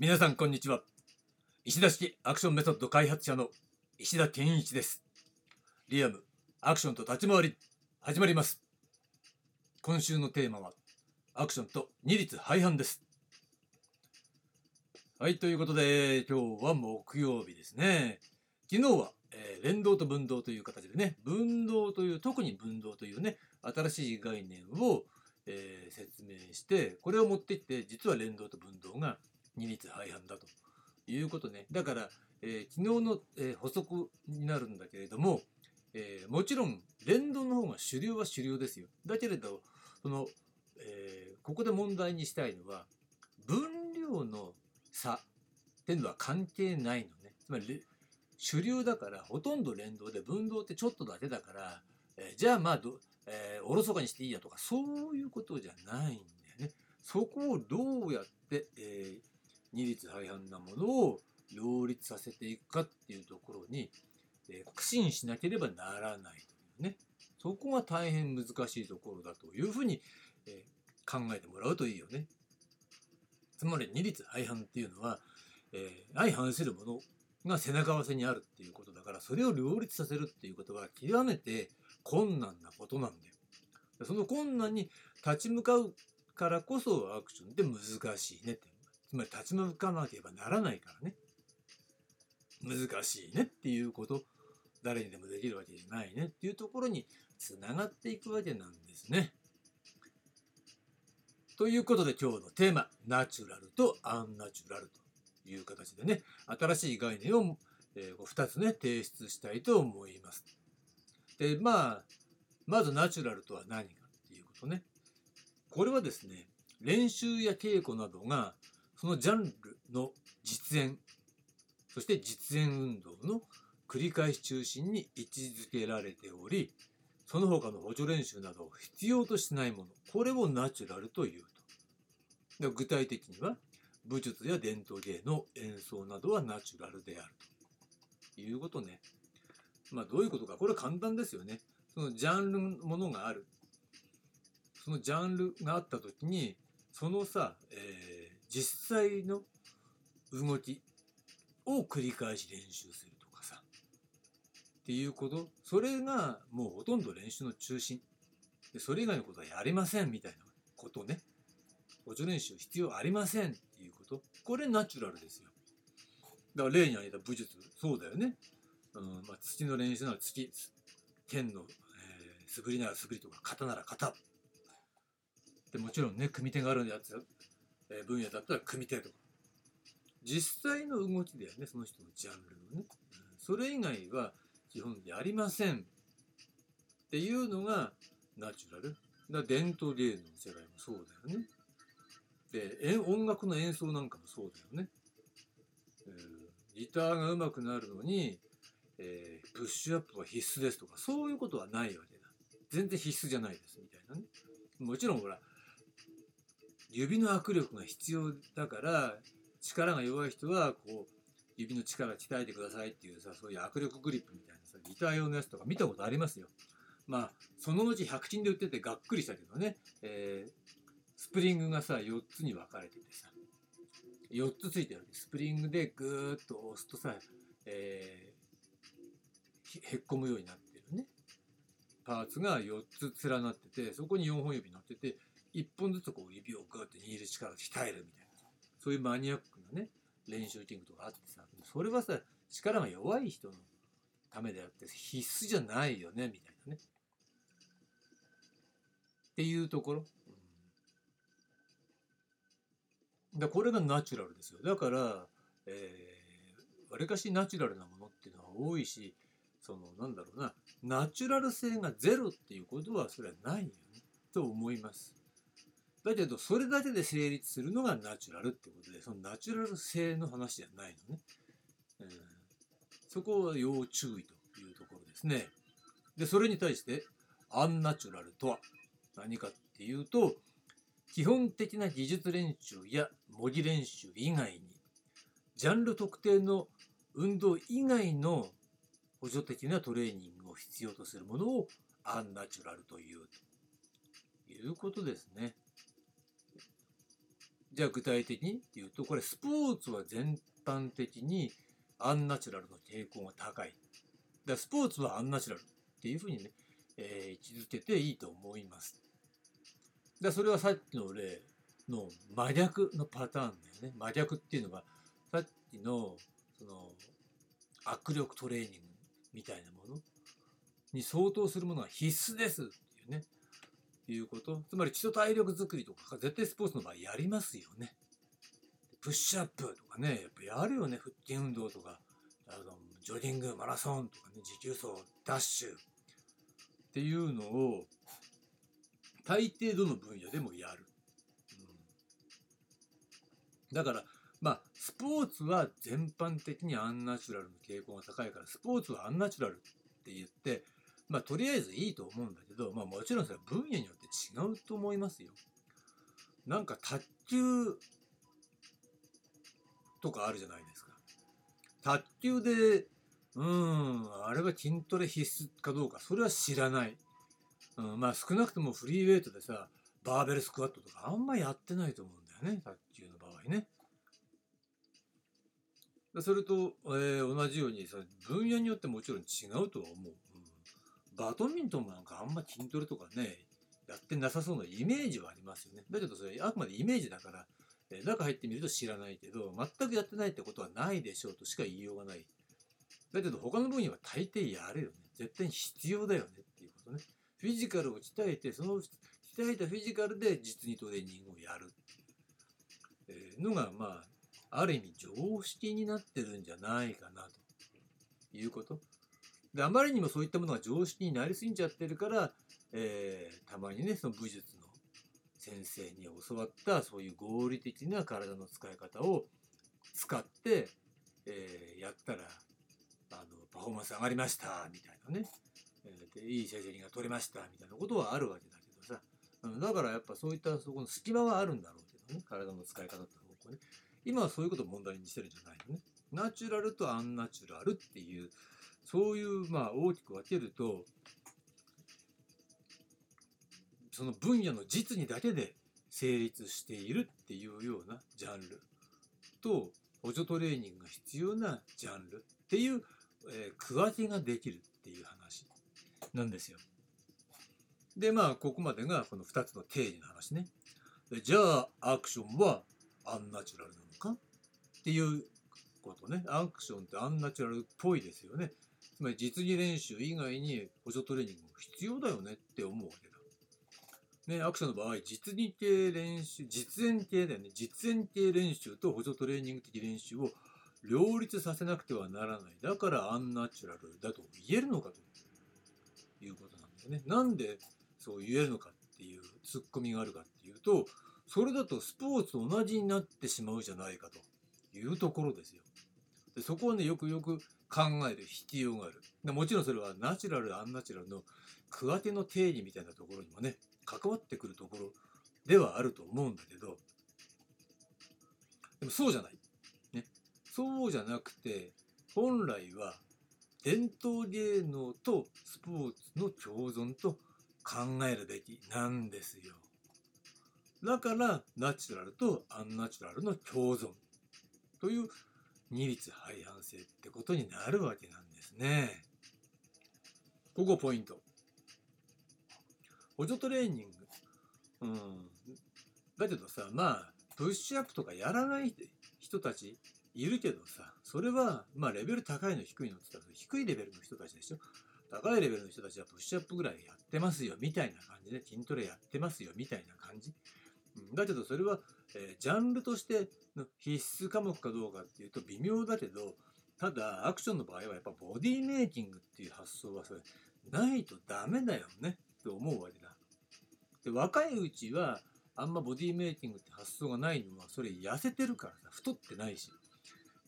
皆さんこんにちは。石田式アクションメソッド開発者の石田健一です。リアムアクションと立ち回り始まります。今週のテーマはアクションと二律背反です。はいということで今日は木曜日ですね。昨日は、えー連動と分動という形でね分動という特に分動というね新しい概念を、えー説明してこれを持ってきて実は連動と分動が二律背反だということね。だから、えー昨日の、えー補足になるんだけれども、えーもちろん連動の方が主流は主流ですよ。だけれどその、えここで問題にしたいのは分量の差っていうのは関係ないのね。つまり主流だからほとんど連動で分動ってちょっとだけだから、えじゃあまあど、えおろそかにしていいやとかそういうことじゃないんだよね。そこをどうやって、えー二律背反なものを両立させていくかっていうところに、え苦心しなければならないというねそこが大変難しいところだというふうに、え考えてもらうといいよね。つまり二律背反っていうのは、え相反するものが背中合わせにあるっていうことだからそれを両立させるっていうことは極めて困難なことなんだよ。その困難に立ち向かうからこそアクションって難しいねってつまり立ち向かなければならないからね難しいねっていうこと誰にでもできるわけじゃないねっていうところにつながっていくわけなんですね。ということで今日のテーマナチュラルとアンナチュラルという形でね新しい概念を、えー、2つね提出したいと思います。でまあまずナチュラルとは何かっていうことね。これはですね練習や稽古などがそのジャンルの実演そして実演運動の繰り返し中心に位置づけられておりその他の補助練習などを必要としないものこれをナチュラルというと。で具体的には武術や伝統芸の演奏などはナチュラルであるということね。まあどういうことかこれ簡単ですよね。そのジャンルのものがある。そのジャンルがあった時にそのさ、えー実際の動きを繰り返し練習するとかさ。っていうこと。それがもうほとんど練習の中心。でそれ以外のことはやりませんみたいなことね。補助練習必要ありませんっていうこと。これナチュラルですよ。だから例に挙げた武術。そうだよね、うんまあ、土の練習なら土剣の、えー素振りなら素振りとか型なら型でもちろんね組手があるやつ、分野だったら組手とか。実際の動きだよねその人のジャンルのね、それ以外は基本やりません。っていうのがナチュラル。だ伝統芸能の世界もそうだよね。で音楽の演奏なんかもそうだよね、えーギターが上手くなるのに、えープッシュアップは必須ですとかそういうことはないわけだ。全然必須じゃないですみたいなね。もちろんほら指の握力が必要だから力が弱い人はこう指の力鍛えてくださいっていうさそういう握力グリップみたいなさギター用のやつとか見たことありますよ。まあそのうち100均で売っててがっくりしたけどね、えースプリングがさ4つに分かれててさ。4つついてるわけ。スプリングでぐーっと押すとさ、えーへっこむようになってるね。パーツが4つ連なっててそこに4本指乗ってて1本ずつこう指をグーッと握る力を鍛えるみたいな。そういうマニアックなね練習器具とかあってさそれはさ力が弱い人のためであって必須じゃないよねみたいなね。っていうところ、うん。だこれがナチュラルですよ。だからえーわりかしナチュラルなものっていうのは多いしそのなんだろうなナチュラル性がゼロっていうことはそれはないよね。と思います。だけどそれだけで成立するのがナチュラルってことでそのナチュラル性の話じゃないのね、うん、そこは要注意というところですねでそれに対してアンナチュラルとは何かっていうと基本的な技術練習や模擬練習以外にジャンル特定の運動以外の補助的なトレーニングを必要とするものをアンナチュラルというということですね。じゃあ具体的に言うとこれスポーツは全般的にアンナチュラルの傾向が高い。だスポーツはアンナチュラルっていうふうにね、えー、位置づけていいと思います。だそれはさっきの例の真逆のパターンだよね。真逆っていうのがさっきのその握力トレーニングみたいなものに相当するものは必須ですっていうね、いうこと。つまり基礎体力づくりとか絶対スポーツの場合やりますよね。プッシュアップとかね、やっぱやるよね。腹筋運動とか、あのジョギング、マラソンとかね、持久走、ダッシュっていうのを大抵どの分野でもやる。うん、だから、まあ、スポーツは全般的にアンナチュラルの傾向が高いから、スポーツはアンナチュラルって言って、まあ、とりあえずいいと思うんだけど、まあ、もちろんそれは分野によって違うと思いますよ。なんか卓球とかあるじゃないですか。卓球で、うん、あれは筋トレ必須かどうか、それは知らない。うん、まあ少なくともフリーウェイトでさ、バーベルスクワットとかあんまやってないと思うんだよね、卓球の場合ね。それと、えー、同じようにさ分野によってもちろん違うとは思う、バドミントンなんかあんま筋トレとかねやってなさそうなイメージはありますよね。だけどそれあくまでイメージだから、え、中入ってみると知らないけど全くやってないってことはないでしょうとしか言いようがない。だけど他の分野は大抵やれよね。絶対に必要だよねっていうことね。フィジカルを鍛えてその鍛えたフィジカルで実にトレーニングをやる。っていうのがまあある意味常識になってるんじゃないかなと。いうこと。で、あまりにもそういったものが常識になりすぎちゃってるから、えー、たまにね、その武術の先生に教わったそういう合理的な体の使い方を使って、えー、やったら、あの、パフォーマンス上がりました、みたいなね。えー、でいい成績が取れました、みたいなことはあるわけだけどさ。だからやっぱそういったそこの隙間はあるんだろうけどね。体の使い方って方向ね。今はそういうことを問題にしてるんじゃないのね。ナチュラルとアンナチュラルっていう、そういうまあ大きく分けると、その分野の実にだけで成立しているっていうようなジャンルと補助トレーニングが必要なジャンルっていう、えー、区分けができるっていう話なんですよ。でまあここまでがこの2つの定義の話ね。じゃあアクションはアンナチュラルなのかっていうことね。アクションってアンナチュラルっぽいですよね。つまり実技練習以外に補助トレーニングも必要だよねって思うわけだ。ね、アクションの場合、実技系練習、実演系だよね。実演系練習と補助トレーニング的練習を両立させなくてはならない。だからアンナチュラルだと言えるのかということなんだよね。なんでそう言えるのかっていうツッコミがあるかっていうと、それだとスポーツと同じになってしまうじゃないかというところですよ。でそこをね、よくよく考える必要がある。でもちろんそれはナチュラル、アンナチュラルの区分けの定義みたいなところにもね、関わってくるところではあると思うんだけど、でもそうじゃない。ね。そうじゃなくて、本来は伝統芸能とスポーツの共存と考えるべきなんですよ。だからナチュラルとアンナチュラルの共存という二律背反性ってことになるわけなんですね。ここポイント。補助トレーニング。うん。だけどさ、まあ、プッシュアップとかやらない人たちいるけどさ、それは、まあ、レベル高いの低いのって言ったら、低いレベルの人たちでしょ。高いレベルの人たちはプッシュアップぐらいやってますよ、みたいな感じで、筋トレやってますよ、みたいな感じ。だけどそれは、えー、ジャンルとして必須科目かどうかっていうと微妙だけどただアクションの場合はやっぱボディメイキングっていう発想はそれないとダメだよねって思うわけだ。で若いうちはあんまボディメイキングって発想がないのはそれ痩せてるからさ太ってないし、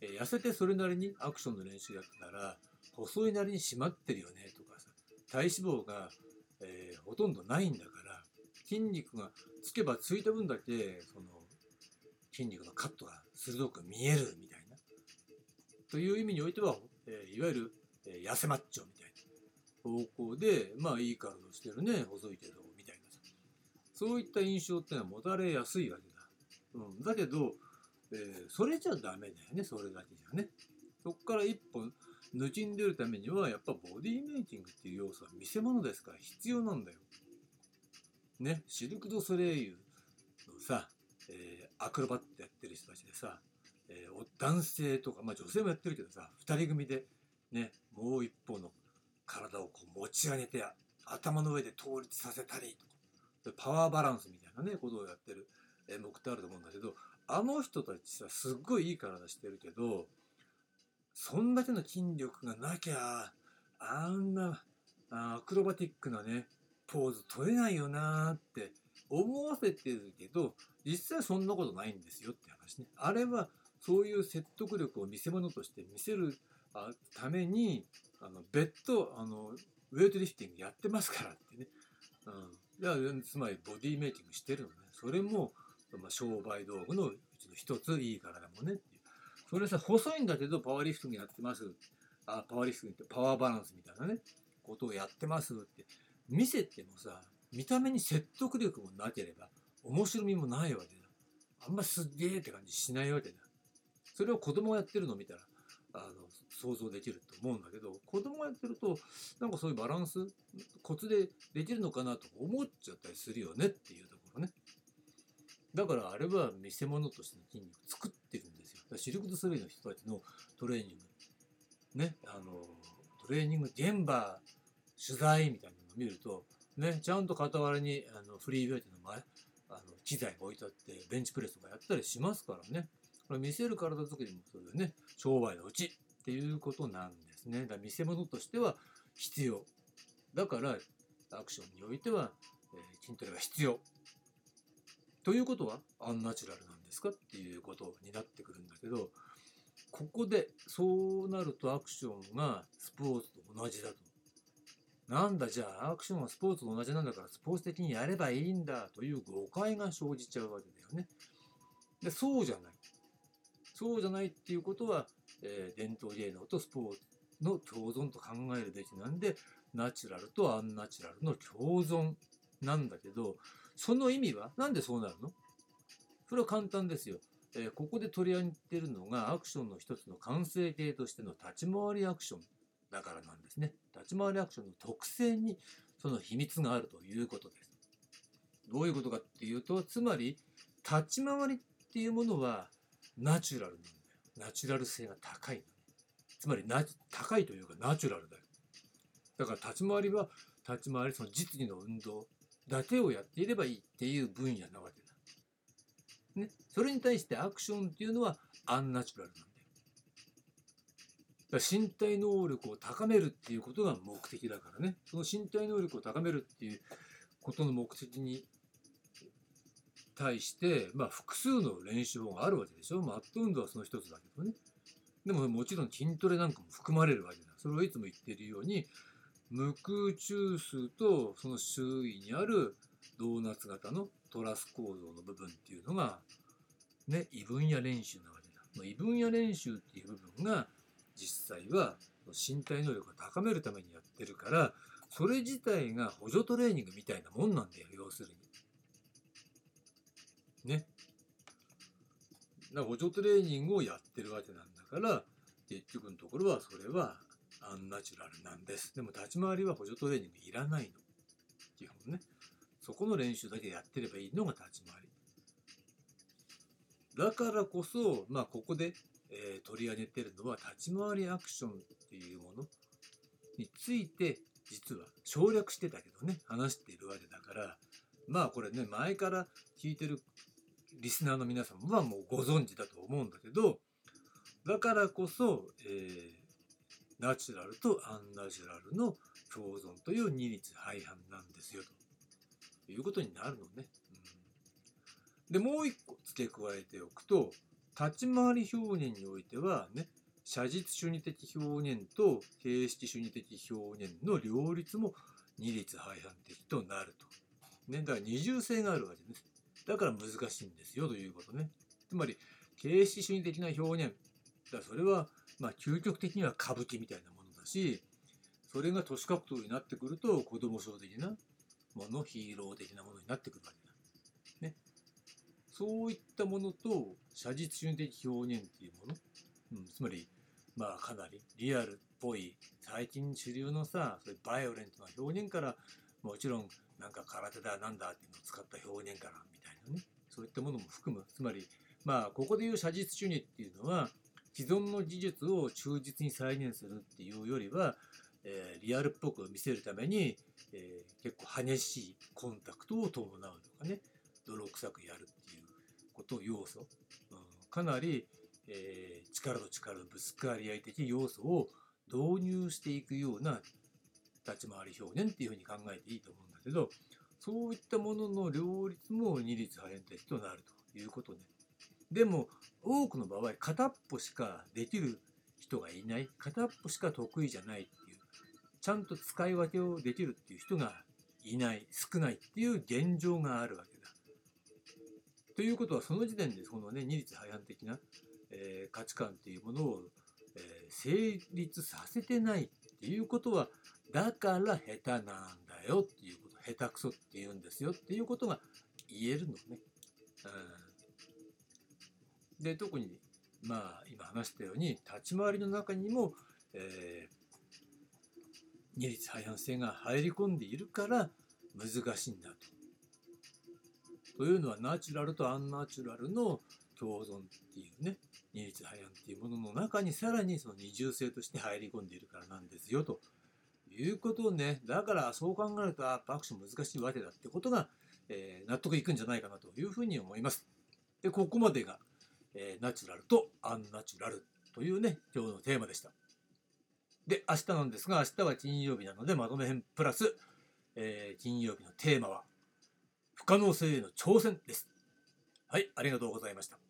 えー、痩せてそれなりにアクションの練習やったら細いなりに締まってるよねとかさ体脂肪が、えー、ほとんどないんだから筋肉がつけばついた分だけその筋肉のカットが鋭く見えるみたいな。という意味においては、えー、いわゆる、えー、痩せマッチョみたいな方向でまあいい体をしてるね細いけどみたいなさ。そういった印象ってのは持たれやすいわけだ。うん、だけど、えーそれじゃダメだよねそれだけじゃね。そこから一本抜きんでるためにはやっぱボディメイキングっていう要素は見せ物ですから必要なんだよ。ね。シルク・ド・ソレイユのさ、えアクロバットやってる人たちでさ、えー男性とか、まあ、女性もやってるけどさ2人組でねもう一方の体をこう持ち上げて頭の上で倒立させたりとかパワーバランスみたいなねことをやってる演目ってあると思うんだけどあの人たちさすっごいいい体してるけどそんだけの筋力がなきゃあんなアクロバティックなねポーズ取れないよなーって思わせてるけど実際そんなことないんですよって話ね。あれはそういう説得力を見せ物として見せるためにあの別途あのウェイトリフティングやってますからってね、うん、つまりボディメイキングしてるのね。それも、まあ、商売道具のうちの一ついい体もねっていう。それさ細いんだけどパワーリフティングやってます。あパワーリフティングってパワーバランスみたいなねことをやってますって。見せてもさ見た目に説得力もなければ面白みもないわけだ。あんますっげーって感じしないわけだ。それを子供がやってるのを見たらあの想像できると思うんだけど子供がやってるとなんかそういうバランスコツでできるのかなと思っちゃったりするよねっていうところね。だからあれは見せ物としての筋肉を作ってるんですよ。だシルク・ドゥ・ソレイの人たちのトレーニングねあのトレーニング現場取材みたいなのを見るとねちゃんと傍らにあのフリーウェイトの前あの機材が置いてあってベンチプレスとかやったりしますからね。これ見せる体作りもそうだよね。商売のうちっていうことなんですね。だから見せ物としては必要。だからアクションにおいては、えー筋トレが必要。ということはアンナチュラルなんですかっていうことになってくるんだけどここでそうなるとアクションがスポーツと同じだと。なんだじゃあアクションはスポーツと同じなんだからスポーツ的にやればいいんだという誤解が生じちゃうわけだよね。でそうじゃない。そうじゃないっていうことは、えー伝統芸能とスポーツの共存と考えるべきなんでナチュラルとアンナチュラルの共存なんだけどその意味はなんでそうなるの？それは簡単ですよ。えーここで取り上げてるのがアクションの一つの完成形としての立ち回りアクションだからなんですね。立ち回りアクションの特性にその秘密があるということです。どういうことかっていうとつまり立ち回りっていうものはナチュラルなんだよ。ナチュラル性が高いのね。つまりナ高いというかナチュラルだよ。だから立ち回りは立ち回りその実技の運動だけをやっていればいいっていう分野なわけだ。ね、それに対してアクションっていうのはアンナチュラルなんだ。だ身体能力を高めるっていうことが目的だからね。その身体能力を高めるっていうことの目的に対して、まあ複数の練習法があるわけでしょ。マット運動はその一つだけどね。でももちろん筋トレなんかも含まれるわけだ。それをいつも言っているように、無空中枢とその周囲にあるドーナツ型のトラス構造の部分っていうのが、ね、異分野練習なわけだ。まあ異分野練習っていう部分が実際は身体能力を高めるためにやってるから、それ自体が補助トレーニングみたいなもんなんだよ、要するに。ね。だ補助トレーニングをやってるわけなんだから、結局のところはそれはアンナチュラルなんです。でも立ち回りは補助トレーニングいらないの。基本ね。そこの練習だけやってればいいのが立ち回り。だからこそ、まあここで、えー取り上げてるのは立ち回りアクションっていうもの。について実は省略してたけどね、話しているわけだから、まあこれね、前から聞いてるリスナーの皆さんはもうご存知だと思うんだけど、だからこそ、えーナチュラルとアンナチュラルの共存という二律背反なんですよ。ということになるのね。うん、でもう一個付け加えておくと立ち回り表現においてはね写実主義的表現と形式主義的表現の両立も二律背反的となると。ね、だから二重性があるわけです。だから難しいんですよということね。つまり形式主義的な表現だそれはまあ究極的には歌舞伎みたいなものだしそれが年格闘になってくると子供賞的なものヒーロー的なものになってくるわけだ。ね。そういったものと写実主義的表現っていうもの、うん、つまりまあかなりリアルっぽい最近主流のさそういうバイオレントな表現からもちろんなんか空手だなんだっていうのを使った表現からみたいなねそういったものも含む。つまりまあここでいう写実主義っていうのは既存の技術を忠実に再現するっていうよりは、えー、リアルっぽく見せるために、えー、結構激しいコンタクトを伴うとかね泥臭くやるっていうこと要素、うん、かなり、えー、力と力のぶつかり合い的要素を導入していくような立ち回り表現っていうふうに考えていいと思うんだけどそういったものの両立も二律背反的となるということね。でも多くの場合片っぽしかできる人がいない片っぽしか得意じゃないっていうちゃんと使い分けをできるっていう人がいない少ないっていう現状があるわけ。ということはその時点でそのね二律背反的な、えー、価値観っていうものを、えー、成立させてないっていうことはだから下手なんだよっていうこと下手くそって言うんですよっていうことが言えるのね。うんで特にまあ今話したように立ち回りの中にも、えー、二律背反性が入り込んでいるから難しいんだと。というのはナチュラルとアンナチュラルの共存っていうね二律背反っていうものの中にさらにその二重性として入り込んでいるからなんですよということをねだからそう考えるとあ拍手難しいわけだってことが、えー、納得いくんじゃないかなというふうに思います。でここまでがえー、ナチュラルとアンナチュラルというね、今日のテーマでした。で、明日なんですが、明日は金曜日なので、まとめ編プラス、えー、金曜日のテーマは、不可能性への挑戦です。はい、ありがとうございました。